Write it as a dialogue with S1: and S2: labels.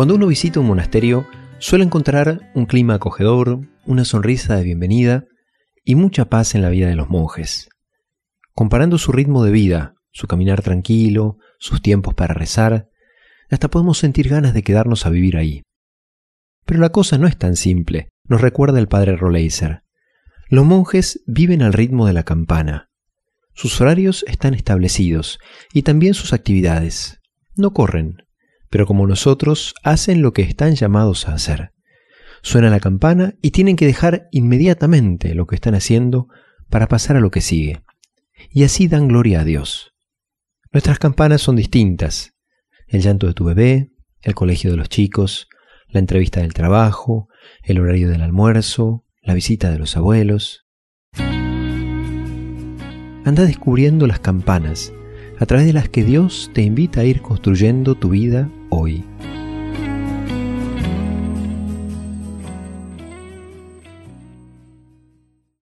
S1: Cuando uno visita un monasterio, suele encontrar un clima acogedor, una sonrisa de bienvenida y mucha paz en la vida de los monjes. Comparando su ritmo de vida, su caminar tranquilo, sus tiempos para rezar, hasta podemos sentir ganas de quedarnos a vivir ahí. Pero la cosa no es tan simple, nos recuerda el padre Roleiser. Los monjes viven al ritmo de la campana. Sus horarios están establecidos y también sus actividades. No corren, pero como nosotros hacen lo que están llamados a hacer. Suena la campana y tienen que dejar inmediatamente lo que están haciendo para pasar a lo que sigue. Y así dan gloria a Dios. Nuestras campanas son distintas. El llanto de tu bebé, el colegio de los chicos, la entrevista del trabajo, el horario del almuerzo, la visita de los abuelos. Anda descubriendo las campanas a través de las que Dios te invita a ir construyendo tu vida hoy.